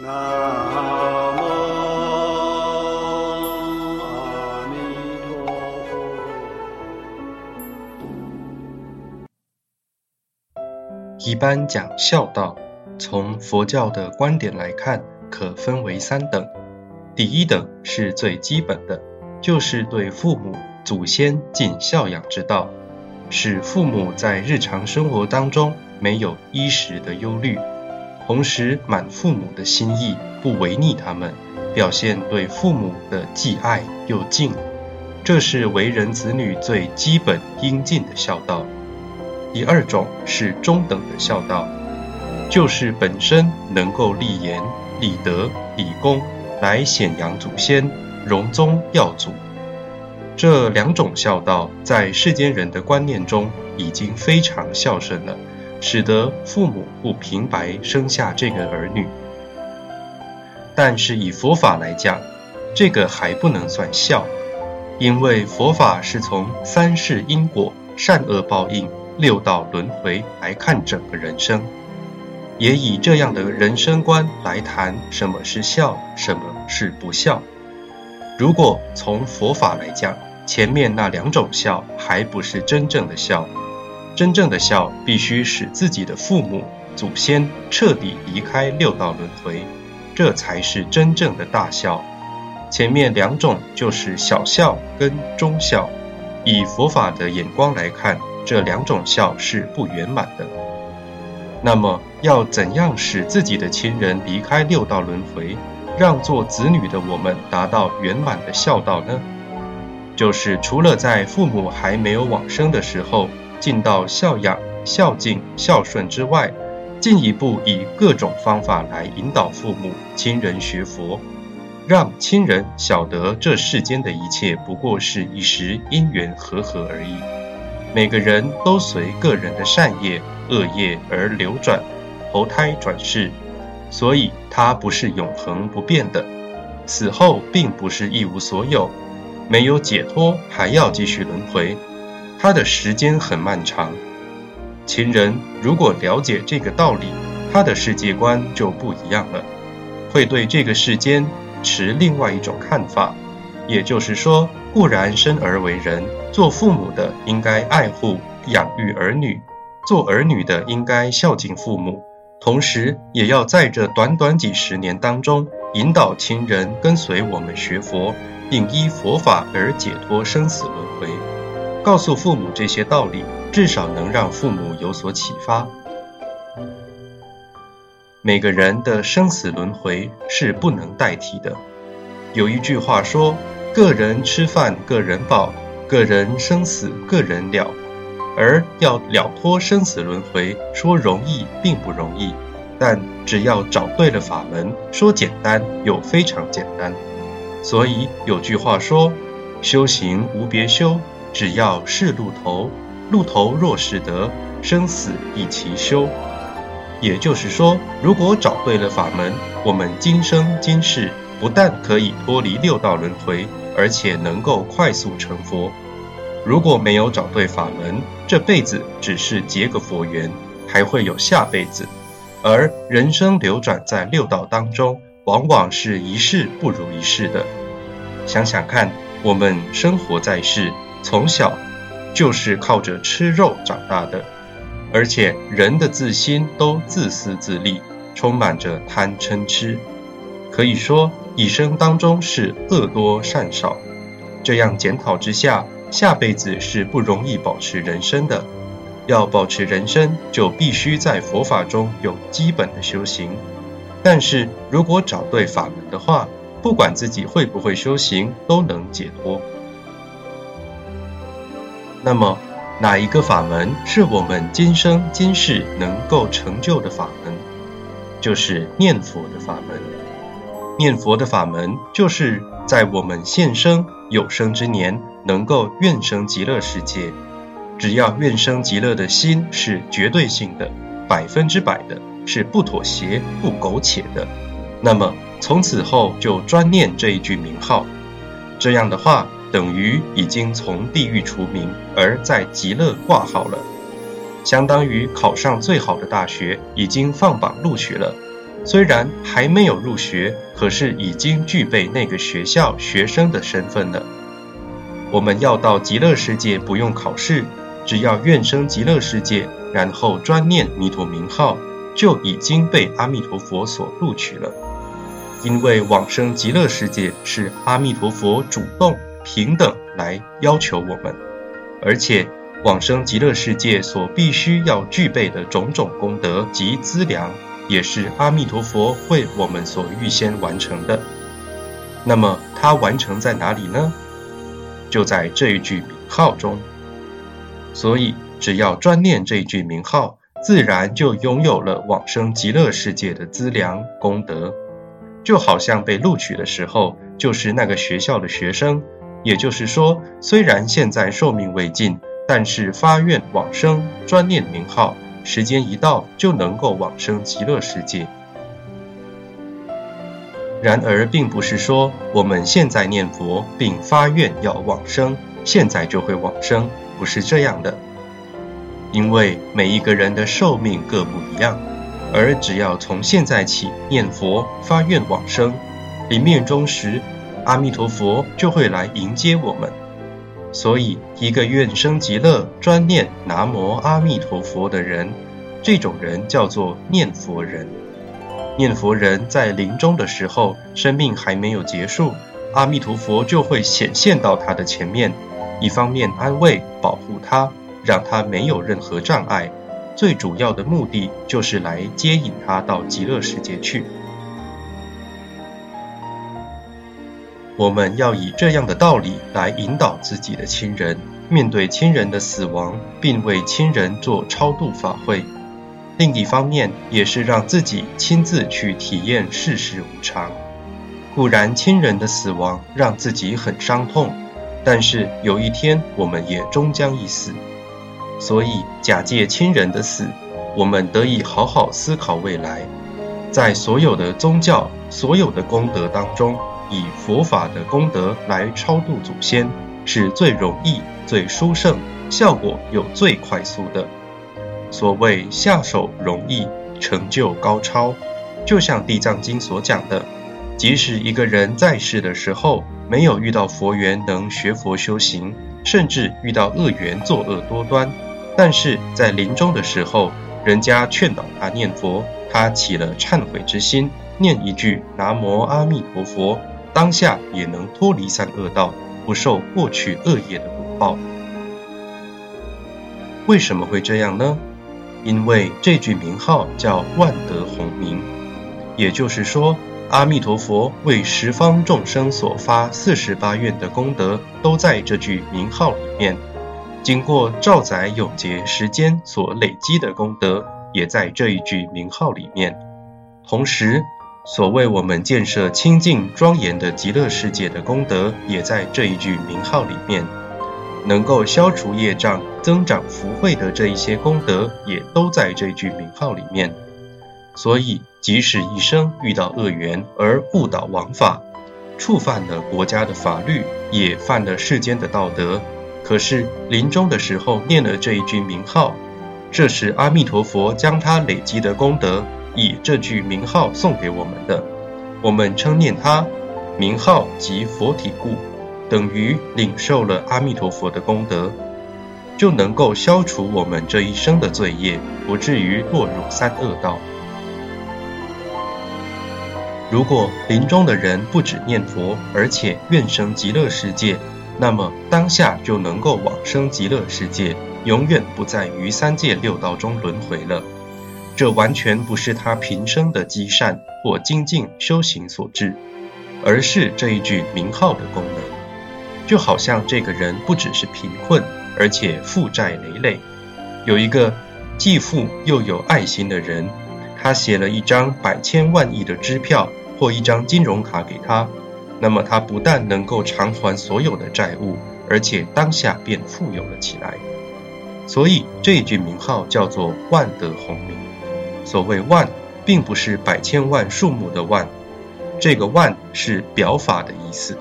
南无阿弥陀佛。一般讲孝道，从佛教的观点来看，可分为三等。第一等是最基本的，就是对父母、祖先尽孝养之道，使父母在日常生活当中没有衣食的忧虑，同时满父母的心意，不违逆他们，表现对父母的既爱又敬。这是为人子女最基本应尽的孝道。第二种是中等的孝道，就是本身能够立言、立德、立功，来显扬祖先、荣宗耀祖。这两种孝道在世间人的观念中已经非常孝顺了，使得父母不平白生下这个儿女。但是以佛法来讲，这个还不能算孝，因为佛法是从三世因果、善恶报应。六道轮回来看整个人生，也以这样的人生观来谈什么是孝，什么是不孝。如果从佛法来讲，前面那两种孝还不是真正的孝，真正的孝必须使自己的父母、祖先彻底离开六道轮回，这才是真正的大孝。前面两种就是小孝跟中孝，以佛法的眼光来看。这两种孝是不圆满的。那么，要怎样使自己的亲人离开六道轮回，让做子女的我们达到圆满的孝道呢？就是除了在父母还没有往生的时候尽到孝养、孝敬、孝顺之外，进一步以各种方法来引导父母亲人学佛，让亲人晓得这世间的一切不过是一时因缘和合而已。每个人都随个人的善业、恶业而流转，投胎转世，所以它不是永恒不变的。死后并不是一无所有，没有解脱还要继续轮回，它的时间很漫长。情人如果了解这个道理，他的世界观就不一样了，会对这个世间持另外一种看法。也就是说，固然生而为人，做父母的应该爱护养育儿女，做儿女的应该孝敬父母，同时也要在这短短几十年当中，引导亲人跟随我们学佛，并依佛法而解脱生死轮回。告诉父母这些道理，至少能让父母有所启发。每个人的生死轮回是不能代替的。有一句话说。个人吃饭，个人饱；个人生死，个人了。而要了脱生死轮回，说容易并不容易，但只要找对了法门，说简单又非常简单。所以有句话说：“修行无别修，只要是路头。路头若是得，生死一齐休。”也就是说，如果找对了法门，我们今生今世不但可以脱离六道轮回。而且能够快速成佛。如果没有找对法门，这辈子只是结个佛缘，还会有下辈子。而人生流转在六道当中，往往是一世不如一世的。想想看，我们生活在世，从小就是靠着吃肉长大的，而且人的自心都自私自利，充满着贪嗔痴。可以说，一生当中是恶多善少。这样检讨之下，下辈子是不容易保持人生的。要保持人生，就必须在佛法中有基本的修行。但是如果找对法门的话，不管自己会不会修行，都能解脱。那么，哪一个法门是我们今生今世能够成就的法门？就是念佛的法门。念佛的法门，就是在我们现生有生之年，能够愿生极乐世界。只要愿生极乐的心是绝对性的、百分之百的，是不妥协、不苟且的，那么从此后就专念这一句名号。这样的话，等于已经从地狱除名，而在极乐挂号了，相当于考上最好的大学，已经放榜录取了。虽然还没有入学，可是已经具备那个学校学生的身份了。我们要到极乐世界不用考试，只要愿生极乐世界，然后专念弥陀名号，就已经被阿弥陀佛所录取了。因为往生极乐世界是阿弥陀佛主动平等来要求我们，而且往生极乐世界所必须要具备的种种功德及资粮。也是阿弥陀佛为我们所预先完成的。那么它完成在哪里呢？就在这一句名号中。所以只要专念这一句名号，自然就拥有了往生极乐世界的资粮功德。就好像被录取的时候，就是那个学校的学生。也就是说，虽然现在寿命未尽，但是发愿往生，专念名号。时间一到，就能够往生极乐世界。然而，并不是说我们现在念佛并发愿要往生，现在就会往生，不是这样的。因为每一个人的寿命各不一样，而只要从现在起念佛发愿往生，临命终时，阿弥陀佛就会来迎接我们。所以，一个愿生极乐、专念南无阿弥陀佛的人，这种人叫做念佛人。念佛人在临终的时候，生命还没有结束，阿弥陀佛就会显现到他的前面，一方面安慰、保护他，让他没有任何障碍；最主要的目的就是来接引他到极乐世界去。我们要以这样的道理来引导自己的亲人，面对亲人的死亡，并为亲人做超度法会。另一方面，也是让自己亲自去体验世事无常。固然亲人的死亡让自己很伤痛，但是有一天我们也终将一死。所以假借亲人的死，我们得以好好思考未来。在所有的宗教、所有的功德当中。以佛法的功德来超度祖先，是最容易、最殊胜，效果又最快速的。所谓下手容易，成就高超，就像《地藏经》所讲的，即使一个人在世的时候没有遇到佛缘能学佛修行，甚至遇到恶缘作恶多端，但是在临终的时候，人家劝导他念佛，他起了忏悔之心，念一句南无阿弥陀佛。当下也能脱离三恶道，不受过去恶业的果报。为什么会这样呢？因为这句名号叫万德洪名，也就是说，阿弥陀佛为十方众生所发四十八愿的功德，都在这句名号里面。经过兆载永劫时间所累积的功德，也在这一句名号里面。同时，所谓我们建设清净庄严的极乐世界的功德，也在这一句名号里面；能够消除业障、增长福慧的这一些功德，也都在这句名号里面。所以，即使一生遇到恶缘而误导王法，触犯了国家的法律，也犯了世间的道德，可是临终的时候念了这一句名号，这是阿弥陀佛将他累积的功德。以这句名号送给我们的，我们称念它，名号即佛体故，等于领受了阿弥陀佛的功德，就能够消除我们这一生的罪业，不至于落入三恶道。如果临终的人不止念佛，而且愿生极乐世界，那么当下就能够往生极乐世界，永远不在于三界六道中轮回了。这完全不是他平生的积善或精进修行所致，而是这一句名号的功能。就好像这个人不只是贫困，而且负债累累。有一个既富又有爱心的人，他写了一张百千万亿的支票或一张金融卡给他，那么他不但能够偿还所有的债务，而且当下便富有了起来。所以这一句名号叫做万德洪名。所谓万，并不是百千万数目的万，这个万是表法的意思，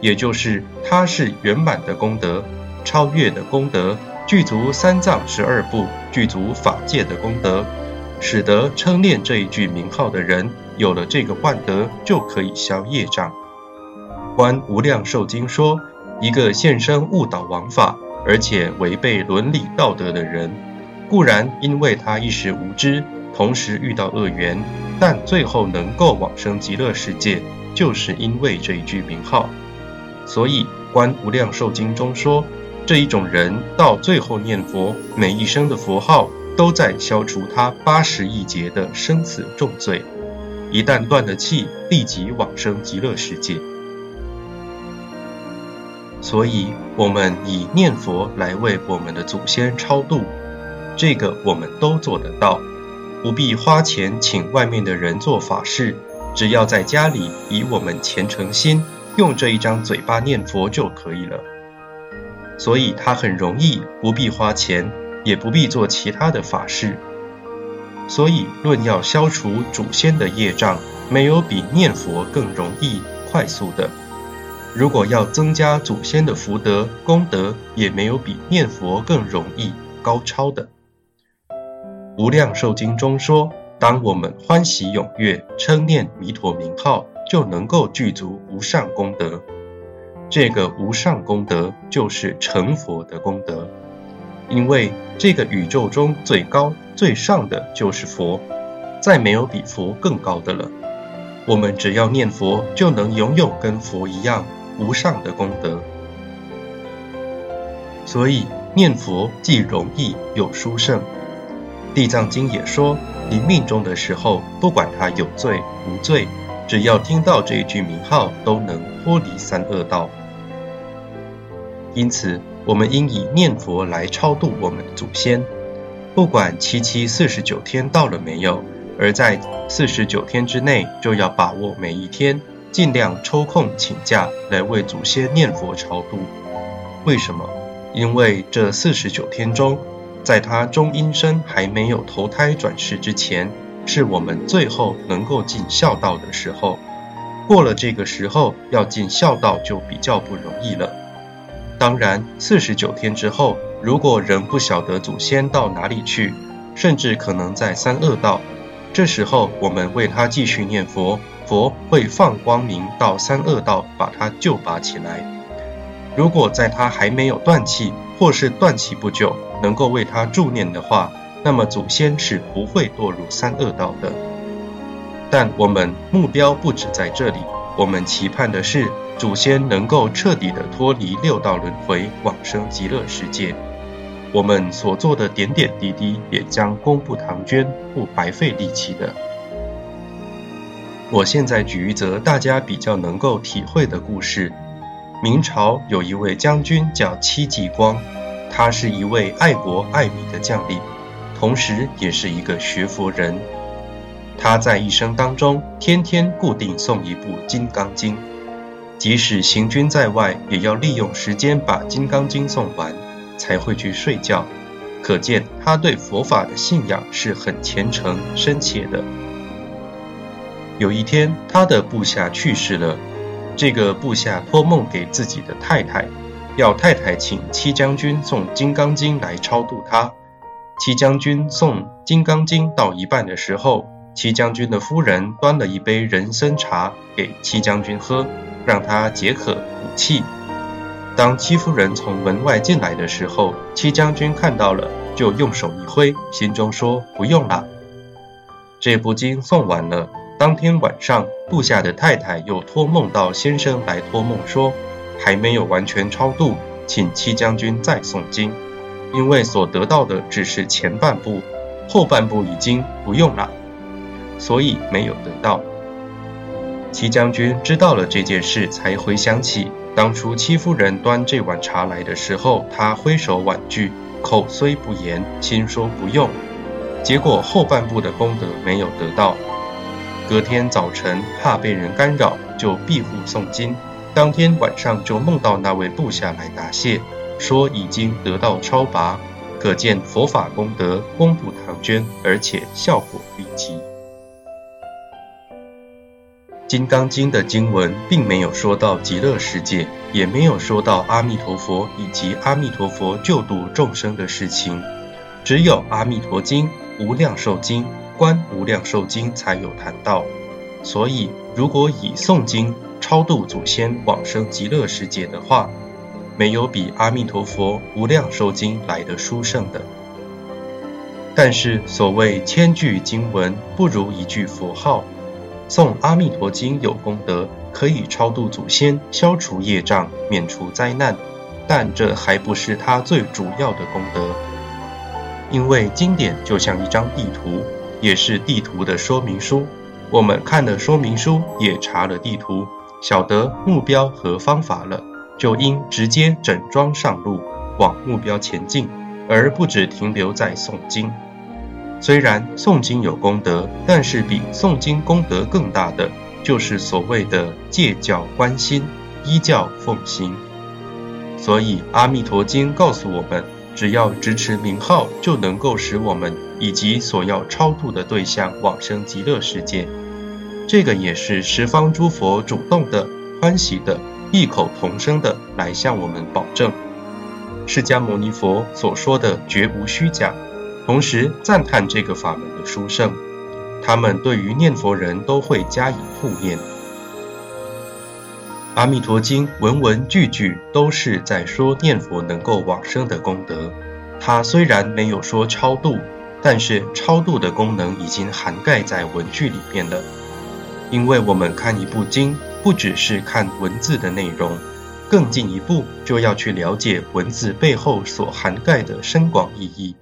也就是它是圆满的功德，超越的功德，具足三藏十二部，具足法界的功德，使得称念这一句名号的人有了这个万德，就可以消业障。观无量寿经说，一个现身误导王法，而且违背伦理道德的人，固然因为他一时无知，同时遇到恶缘，但最后能够往生极乐世界，就是因为这一句名号。所以观无量寿经中说，这一种人到最后念佛，每一声的佛号都在消除他八十亿劫的生死重罪，一旦断了气，立即往生极乐世界。所以，我们以念佛来为我们的祖先超度，这个我们都做得到，不必花钱请外面的人做法事，只要在家里以我们虔诚心，用这一张嘴巴念佛就可以了。所以它很容易，不必花钱，也不必做其他的法事。所以，论要消除祖先的业障，没有比念佛更容易、快速的。如果要增加祖先的福德功德，也没有比念佛更容易高超的。无量寿经中说，当我们欢喜踊跃称念弥陀名号，就能够具足无上功德。这个无上功德就是成佛的功德，因为这个宇宙中最高最上的就是佛，再没有比佛更高的了。我们只要念佛，就能拥有跟佛一样。无上的功德，所以念佛既容易又殊胜。地藏经也说，临命终的时候，不管他有罪无罪，只要听到这一句名号，都能脱离三恶道。因此，我们应以念佛来超度我们的祖先，不管七七四十九天到了没有，而在四十九天之内，就要把握每一天。尽量抽空请假来为祖先念佛超度。为什么？因为这四十九天中，在他中阴身还没有投胎转世之前，是我们最后能够尽孝道的时候。过了这个时候，要尽孝道就比较不容易了。当然，四十九天之后，如果仍不晓得祖先到哪里去，甚至可能在三恶道，这时候我们为他继续念佛。佛会放光明到三恶道，把他救拔起来。如果在他还没有断气，或是断气不久，能够为他助念的话，那么祖先是不会堕入三恶道的。但我们目标不止在这里，我们期盼的是祖先能够彻底的脱离六道轮回，往生极乐世界。我们所做的点点滴滴，也将功不唐捐，不白费力气的。我现在举一则大家比较能够体会的故事。明朝有一位将军叫戚继光，他是一位爱国爱民的将领，同时也是一个学佛人。他在一生当中，天天固定诵一部《金刚经》，即使行军在外，也要利用时间把《金刚经》诵完，才会去睡觉。可见他对佛法的信仰是很虔诚深切的。有一天，他的部下去世了。这个部下托梦给自己的太太，要太太请七将军送《金刚经》来超度他。七将军送《金刚经》到一半的时候，七将军的夫人端了一杯人参茶给七将军喝，让他解渴补气。当戚夫人从门外进来的时候，七将军看到了，就用手一挥，心中说：“不用了，这部经送完了。”当天晚上，部下的太太又托梦到先生来托梦说，还没有完全超度，请戚将军再诵经，因为所得到的只是前半部，后半部已经不用了，所以没有得到。戚将军知道了这件事，才回想起当初戚夫人端这碗茶来的时候，他挥手婉拒，口虽不言，心说不用，结果后半部的功德没有得到。隔天早晨，怕被人干扰，就闭户诵经。当天晚上就梦到那位部下来答谢，说已经得到超拔，可见佛法功德功不唐捐，而且效果立即。《金刚经》的经文并没有说到极乐世界，也没有说到阿弥陀佛以及阿弥陀佛救度众生的事情，只有《阿弥陀经》《无量寿经》。《观无量寿经》才有谈到。所以，如果以诵经超度祖先往生极乐世界的话，没有比《阿弥陀佛无量寿经》来的殊胜的。但是，所谓千句经文不如一句佛号，诵《阿弥陀经》有功德，可以超度祖先，消除业障，免除灾难。但这还不是它最主要的功德，因为经典就像一张地图，也是地图的说明书。我们看了说明书，也查了地图，晓得目标和方法了，就应直接整装上路，往目标前进，而不只停留在诵经。虽然诵经有功德，但是比诵经功德更大的，就是所谓的戒教观心、依教奉行。所以《阿弥陀经》告诉我们，只要直持名号，就能够使我们以及所要超度的对象往生极乐世界。这个也是十方诸佛主动的、欢喜的、异口同声的来向我们保证，释迦牟尼佛所说的绝无虚假。同时赞叹这个法门的殊胜，他们对于念佛人都会加以护念。《阿弥陀经》文文句句都是在说念佛能够往生的功德。它虽然没有说超度，但是超度的功能已经涵盖在文句里面了。因为我们看一部经，不只是看文字的内容，更进一步就要去了解文字背后所涵盖的深广意义。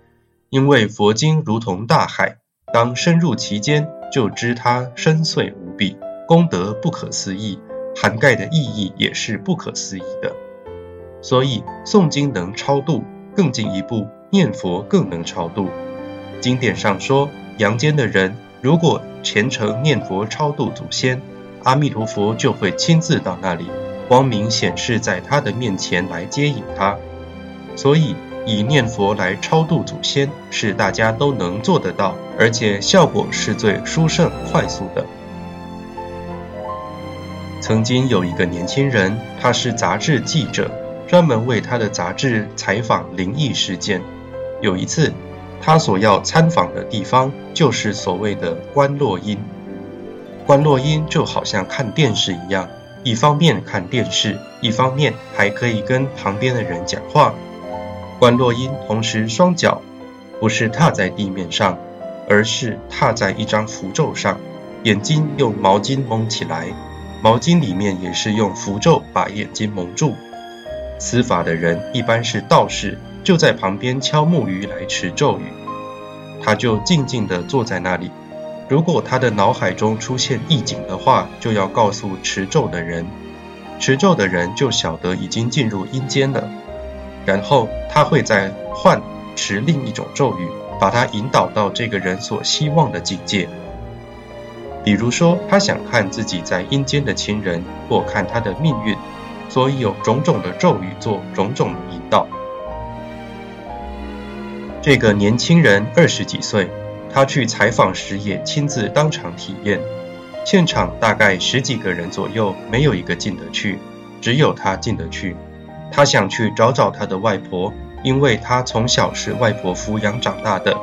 因为佛经如同大海，当深入其间，就知它深邃无比，功德不可思议，涵盖的意义也是不可思议的。所以诵经能超度，更进一步念佛更能超度。经典上说，阳间的人如果虔诚念佛超度祖先，阿弥陀佛就会亲自到那里，光明显示在他的面前来接引他。所以。以念佛来超度祖先，是大家都能做得到，而且效果是最殊胜、快速的。曾经有一个年轻人，他是杂志记者，专门为他的杂志采访灵异事件。有一次，他所要参访的地方就是所谓的观落阴。观落阴就好像看电视一样，一方面看电视，一方面还可以跟旁边的人讲话。观落阴同时双脚不是踏在地面上，而是踏在一张符咒上，眼睛用毛巾蒙起来，毛巾里面也是用符咒把眼睛蒙住。此法的人一般是道士，就在旁边敲木鱼来持咒语。他就静静地坐在那里。如果他的脑海中出现异景的话，就要告诉持咒的人，持咒的人就晓得已经进入阴间了。然后他会再换持另一种咒语，把他引导到这个人所希望的境界。比如说，他想看自己在阴间的亲人，或看他的命运，所以有种种的咒语做种种的引导。这个年轻人二十几岁，他去采访时也亲自当场体验。现场大概十几个人左右，没有一个进得去，只有他进得去。他想去找找他的外婆，因为他从小是外婆抚养长大的。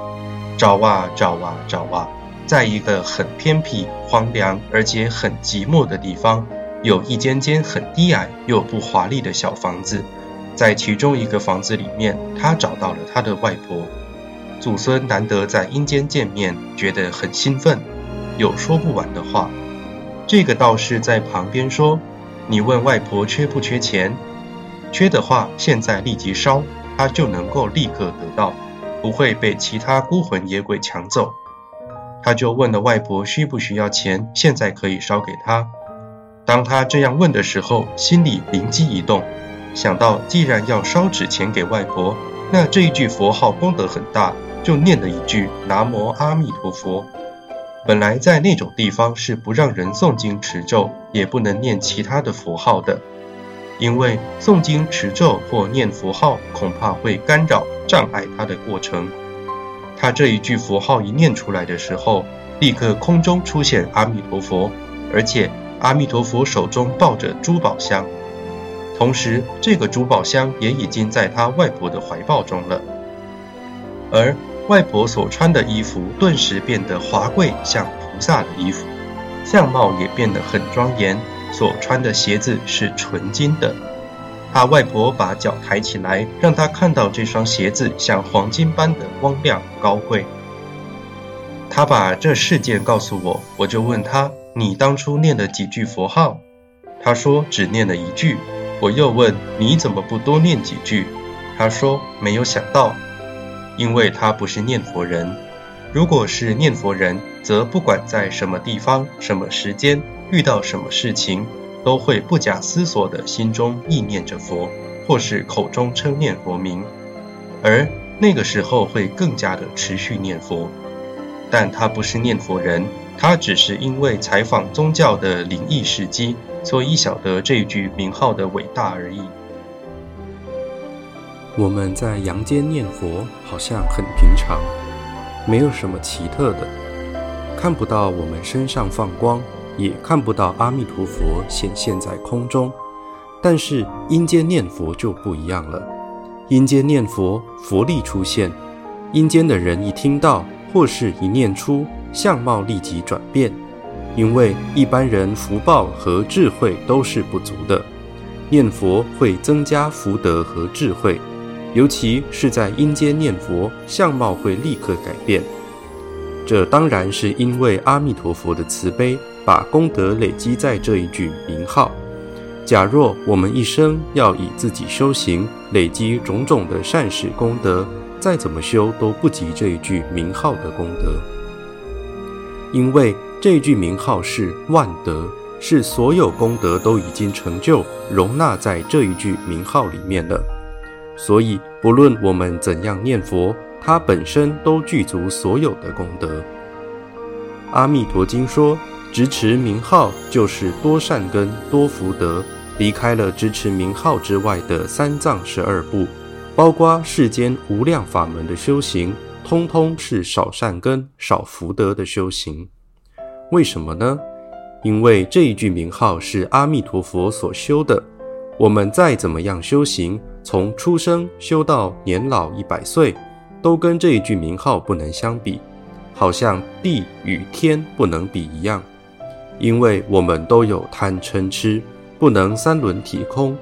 找啊找啊找啊，在一个很偏僻、荒凉而且很寂寞的地方，有一间间很低矮又不华丽的小房子。在其中一个房子里面，他找到了他的外婆。祖孙难得在阴间见面，觉得很兴奋，有说不完的话。这个道士在旁边说：“你问外婆缺不缺钱？”缺的话，现在立即烧，他就能够立刻得到，不会被其他孤魂野鬼抢走。他就问了外婆需不需要钱，现在可以烧给他。当他这样问的时候，心里灵机一动，想到既然要烧纸钱给外婆，那这一句佛号功德很大，就念了一句南无阿弥陀佛。本来在那种地方是不让人诵经持咒，也不能念其他的佛号的。因为诵经持咒或念佛号，恐怕会干扰障碍他的过程。他这一句佛号一念出来的时候，立刻空中出现阿弥陀佛，而且阿弥陀佛手中抱着珠宝箱，同时这个珠宝箱也已经在他外婆的怀抱中了。而外婆所穿的衣服顿时变得华贵，像菩萨的衣服，相貌也变得很庄严。所穿的鞋子是纯金的。他外婆把脚抬起来，让他看到这双鞋子像黄金般的光亮高贵。他把这事件告诉我，我就问他：“你当初念了几句佛号？”他说：“只念了一句。”我又问：“你怎么不多念几句？”他说：“没有想到，因为他不是念佛人。如果是念佛人，则不管在什么地方、什么时间遇到什么事情，都会不假思索的心中意念着佛，或是口中称念佛名，而那个时候会更加的持续念佛。但他不是念佛人，他只是因为采访宗教的灵异事迹。所以晓得这句名号的伟大而已。我们在阳间念佛，好像很平常，没有什么奇特的，看不到我们身上放光，也看不到阿弥陀佛显现在空中。但是阴间念佛就不一样了，阴间念佛，佛力出现，阴间的人一听到或是一念出，相貌立即转变。因为一般人福报和智慧都是不足的，念佛会增加福德和智慧，尤其是在阴间念佛，相貌会立刻改变。这当然是因为阿弥陀佛的慈悲，把功德累积在这一句名号。假若我们一生要以自己修行，累积种种的善事功德，再怎么修都不及这一句名号的功德，因为。这一句名号是万德，是所有功德都已经成就，容纳在这一句名号里面了。所以，不论我们怎样念佛，它本身都具足所有的功德。阿弥陀经说，支持名号就是多善根、多福德。离开了支持名号之外的三藏十二部，包括世间无量法门的修行，通通是少善根、少福德的修行。为什么呢？因为这一句名号是阿弥陀佛所修的。我们再怎么样修行，从出生修到年老一百岁，都跟这一句名号不能相比，好像地与天不能比一样。因为我们都有贪嗔痴，不能三轮体空，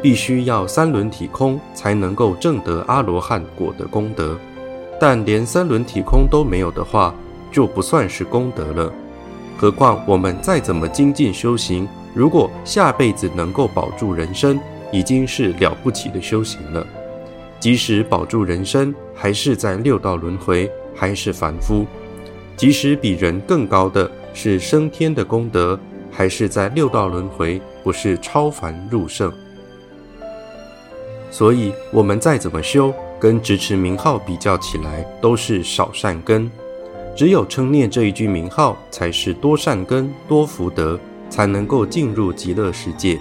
必须要三轮体空才能够证得阿罗汉果的功德。但连三轮体空都没有的话，就不算是功德了。何况我们再怎么精进修行，如果下辈子能够保住人身，已经是了不起的修行了。即使保住人身，还是在六道轮回，还是凡夫；即使比人更高的是升天的功德，还是在六道轮回，不是超凡入圣。所以，我们再怎么修，跟执持名号比较起来，都是少善根。只有称念这一句名号，才是多善根、多福德，才能够进入极乐世界。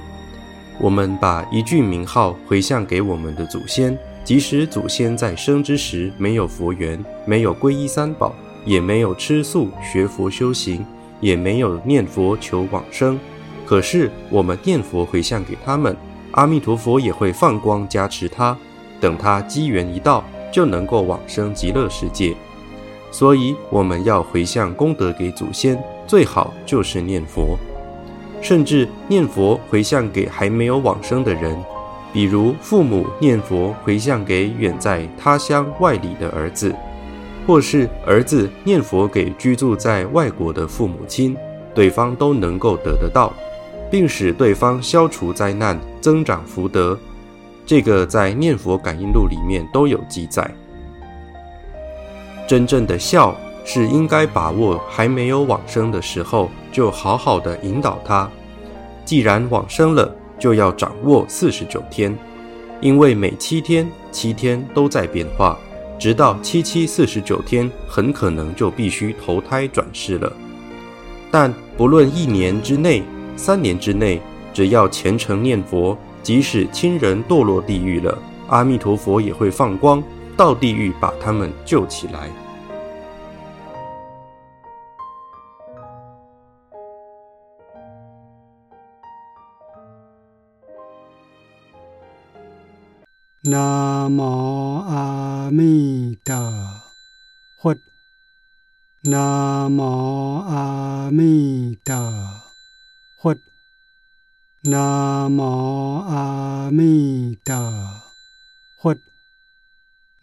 我们把一句名号回向给我们的祖先，即使祖先在生之时没有佛缘，没有皈依三宝，也没有吃素学佛修行，也没有念佛求往生，可是我们念佛回向给他们，阿弥陀佛也会放光加持他，等他机缘一到，就能够往生极乐世界。所以我们要回向功德给祖先，最好就是念佛，甚至念佛回向给还没有往生的人，比如父母念佛回向给远在他乡外里的儿子，或是儿子念佛给居住在外国的父母亲，对方都能够得得到，并使对方消除灾难，增长福德。这个在《念佛感应录》里面都有记载。真正的孝是应该把握还没有往生的时候，就好好的引导他。既然往生了，就要掌握四十九天，因为每七天七天都在变化，直到七七四十九天，很可能就必须投胎转世了。但不论一年之内、三年之内，只要虔诚念佛，即使亲人堕落地狱了，阿弥陀佛也会放光。到地狱把他们救起来。南无阿弥陀佛。南无阿弥陀佛，南无阿弥陀佛，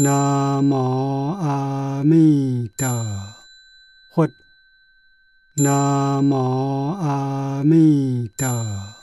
南无阿弥陀佛。南无阿弥陀佛。